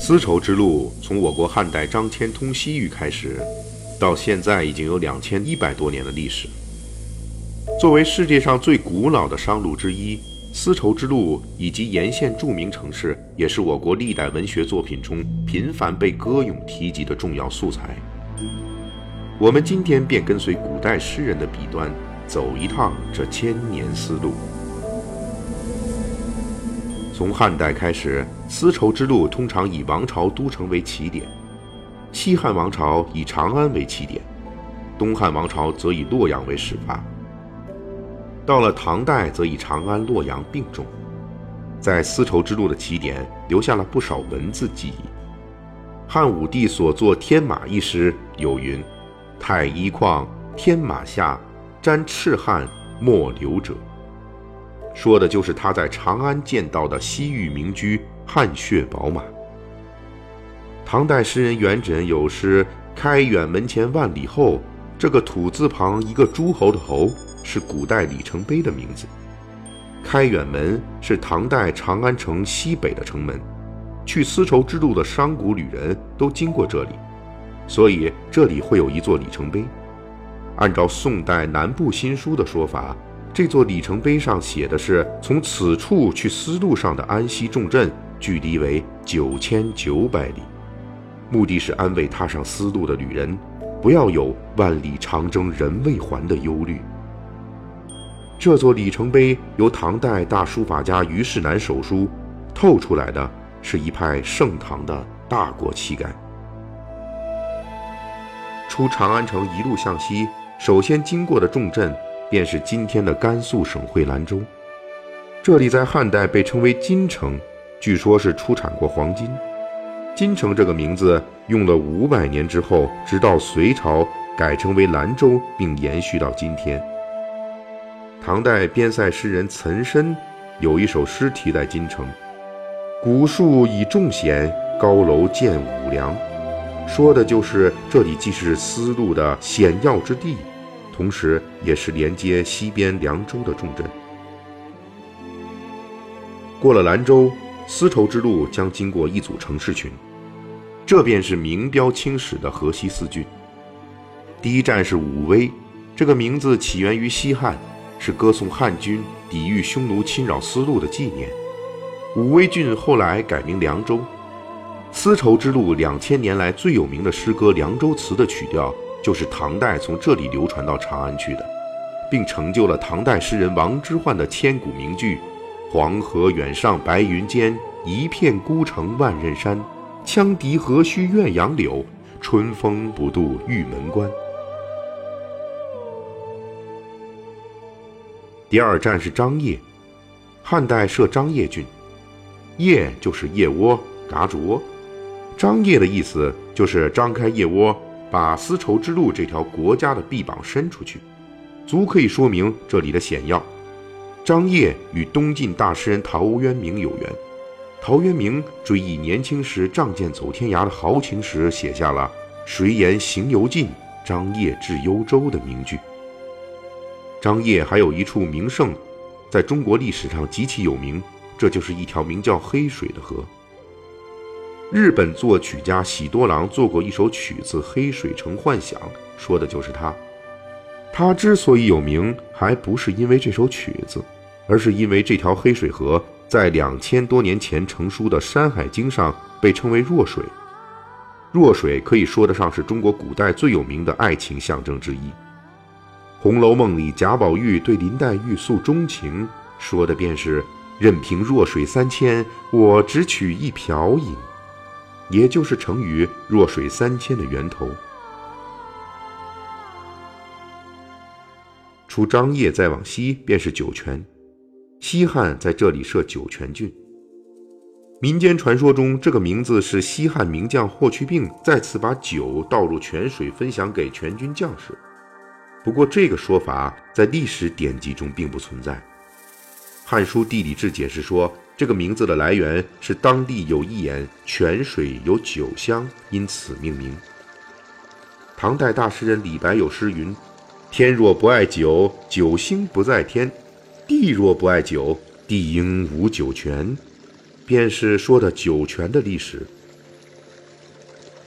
丝绸之路从我国汉代张骞通西域开始，到现在已经有两千一百多年的历史。作为世界上最古老的商路之一，丝绸之路以及沿线著名城市，也是我国历代文学作品中频繁被歌咏提及的重要素材。我们今天便跟随古代诗人的笔端，走一趟这千年丝路。从汉代开始，丝绸之路通常以王朝都城为起点，西汉王朝以长安为起点，东汉王朝则以洛阳为始发。到了唐代，则以长安、洛阳并重，在丝绸之路的起点留下了不少文字记忆。汉武帝所作《天马》一诗有云：“太一旷，天马下，沾赤汗，莫流者。”说的就是他在长安见到的西域名居汗血宝马。唐代诗人元稹有诗：“开远门前万里后”，这个土字旁一个诸侯的侯，是古代里程碑的名字。开远门是唐代长安城西北的城门，去丝绸之路的商贾旅人都经过这里，所以这里会有一座里程碑。按照宋代南部新书的说法。这座里程碑上写的是从此处去丝路上的安西重镇，距离为九千九百里，目的是安慰踏上丝路的旅人，不要有万里长征人未还的忧虑。这座里程碑由唐代大书法家虞世南手书，透出来的是一派盛唐的大国气概。出长安城一路向西，首先经过的重镇。便是今天的甘肃省会兰州，这里在汉代被称为金城，据说是出产过黄金。金城这个名字用了五百年之后，直到隋朝改称为兰州，并延续到今天。唐代边塞诗人岑参有一首诗题在金城：“古树以众险，高楼建五梁”，说的就是这里既是丝路的险要之地。同时，也是连接西边凉州的重镇。过了兰州，丝绸之路将经过一组城市群，这便是名标青史的河西四郡。第一站是武威，这个名字起源于西汉，是歌颂汉军抵御匈奴侵扰丝路的纪念。武威郡后来改名凉州。丝绸之路两千年来最有名的诗歌《凉州词》的曲调。就是唐代从这里流传到长安去的，并成就了唐代诗人王之涣的千古名句：“黄河远上白云间，一片孤城万仞山。羌笛何须怨杨柳，春风不度玉门关。”第二站是张掖，汉代设张掖郡，掖就是腋窝、嘎吱窝，张掖的意思就是张开腋窝。把丝绸之路这条国家的臂膀伸出去，足可以说明这里的险要。张掖与东晋大诗人陶渊明有缘。陶渊明追忆年轻时仗剑走天涯的豪情时，写下了“谁言行犹近，张掖至幽州”的名句。张掖还有一处名胜，在中国历史上极其有名，这就是一条名叫黑水的河。日本作曲家喜多郎做过一首曲子《黑水城幻想》，说的就是他。他之所以有名，还不是因为这首曲子，而是因为这条黑水河在两千多年前成书的《山海经》上被称为弱水。弱水可以说得上是中国古代最有名的爱情象征之一，《红楼梦》里贾宝玉对林黛玉诉衷情，说的便是“任凭弱水三千，我只取一瓢饮”。也就是成语“弱水三千”的源头。出张掖再往西便是酒泉，西汉在这里设酒泉郡。民间传说中，这个名字是西汉名将霍去病再次把酒倒入泉水分享给全军将士。不过，这个说法在历史典籍中并不存在。《汉书地理志》解释说。这个名字的来源是当地有一眼泉水有酒香，因此命名。唐代大诗人李白有诗云：“天若不爱酒，酒星不在天；地若不爱酒，地应无酒泉。”便是说的酒泉的历史。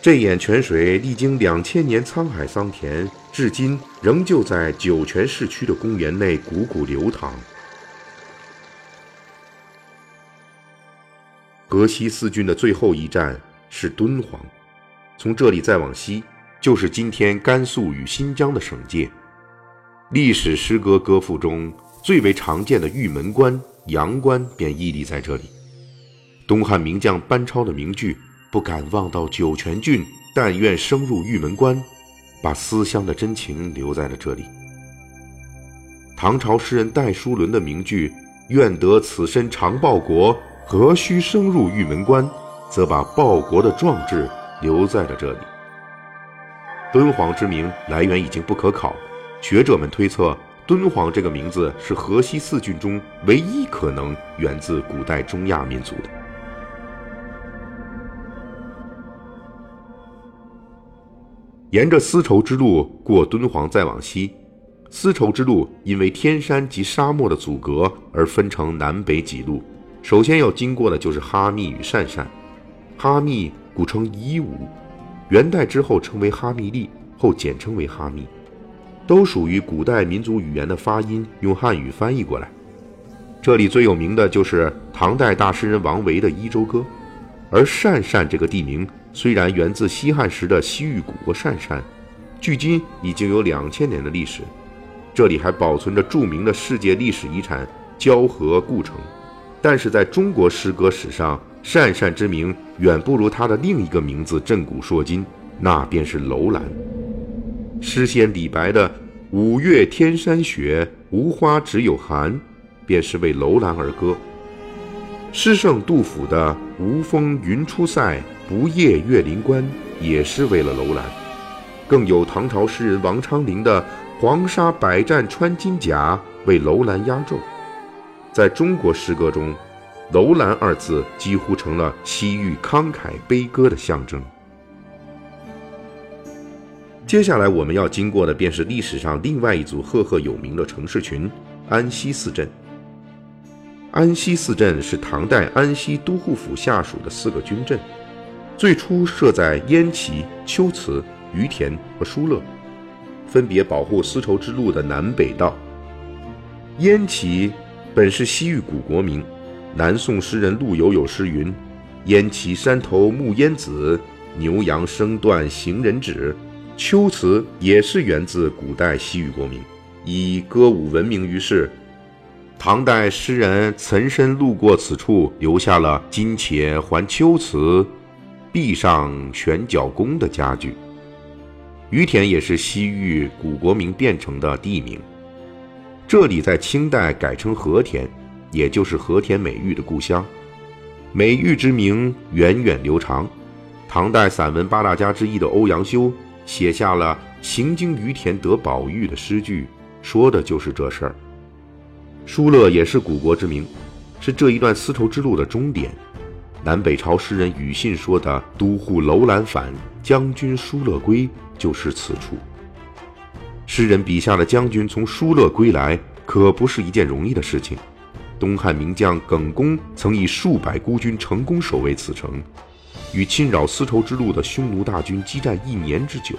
这眼泉水历经两千年沧海桑田，至今仍旧在酒泉市区的公园内汩汩流淌。河西四郡的最后一站是敦煌，从这里再往西，就是今天甘肃与新疆的省界。历史诗歌歌赋中最为常见的玉门关、阳关便屹立在这里。东汉名将班超的名句“不敢望到酒泉郡，但愿生入玉门关”，把思乡的真情留在了这里。唐朝诗人戴叔伦的名句“愿得此身常报国，何须生入玉门关”，则把报国的壮志留在了这里。敦煌之名来源已经不可考。学者们推测，敦煌这个名字是河西四郡中唯一可能源自古代中亚民族的。沿着丝绸之路过敦煌再往西，丝绸之路因为天山及沙漠的阻隔而分成南北几路。首先要经过的就是哈密与鄯善。哈密古称伊吾，元代之后称为哈密利，后简称为哈密。都属于古代民族语言的发音，用汉语翻译过来。这里最有名的就是唐代大诗人王维的《伊州歌》，而鄯善这个地名虽然源自西汉时的西域古国鄯善，距今已经有两千年的历史。这里还保存着著名的世界历史遗产交河故城。但是在中国诗歌史上，鄯善之名远不如他的另一个名字震古烁今，那便是楼兰。诗仙李白的“五月天山雪，无花只有寒”，便是为楼兰而歌；诗圣杜甫的“无风云出塞，不夜月临关”，也是为了楼兰。更有唐朝诗人王昌龄的“黄沙百战穿金甲”，为楼兰压轴。在中国诗歌中，“楼兰”二字几乎成了西域慷慨悲歌的象征。接下来我们要经过的便是历史上另外一组赫赫有名的城市群——安西四镇。安西四镇是唐代安西都护府下属的四个军镇，最初设在燕齐、龟兹、于田和疏勒，分别保护丝绸之路的南北道。燕齐本是西域古国名，南宋诗人陆游有诗云：“燕齐山头暮燕子，牛羊声断行人止。”秋词也是源自古代西域国名，以歌舞闻名于世。唐代诗人岑参路过此处，留下了“今且还秋词，壁上悬角弓”的佳句。于田也是西域古国名变成的地名，这里在清代改称和田，也就是和田美玉的故乡。美玉之名源远流长，唐代散文八大家之一的欧阳修。写下了“行经于田得宝玉”的诗句，说的就是这事儿。疏勒也是古国之名，是这一段丝绸之路的终点。南北朝诗人庾信说的“都护楼兰返，将军疏勒归”就是此处。诗人笔下的将军从疏勒归来，可不是一件容易的事情。东汉名将耿恭曾以数百孤军成功守卫此城。与侵扰丝绸之路的匈奴大军激战一年之久。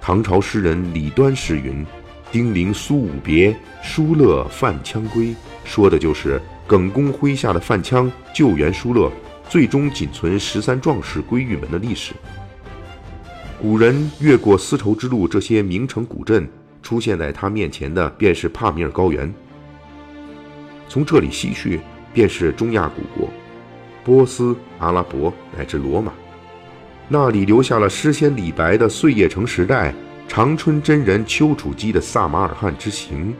唐朝诗人李端诗云：“丁零苏武别，疏勒范羌归。”说的就是耿恭麾下的范羌救援疏勒，最终仅存十三壮士归玉门的历史。古人越过丝绸之路这些名城古镇，出现在他面前的便是帕米尔高原。从这里西去，便是中亚古国。波斯、阿拉伯乃至罗马，那里留下了诗仙李白的碎叶城时代，长春真人丘处机的撒马尔罕之行，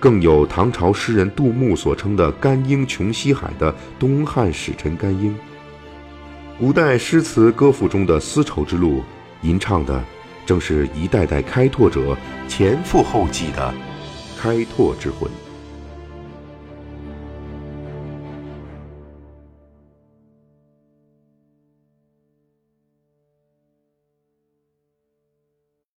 更有唐朝诗人杜牧所称的“甘英穷西海”的东汉使臣甘英。古代诗词歌赋中的丝绸之路，吟唱的正是一代代开拓者前赴后继的开拓之魂。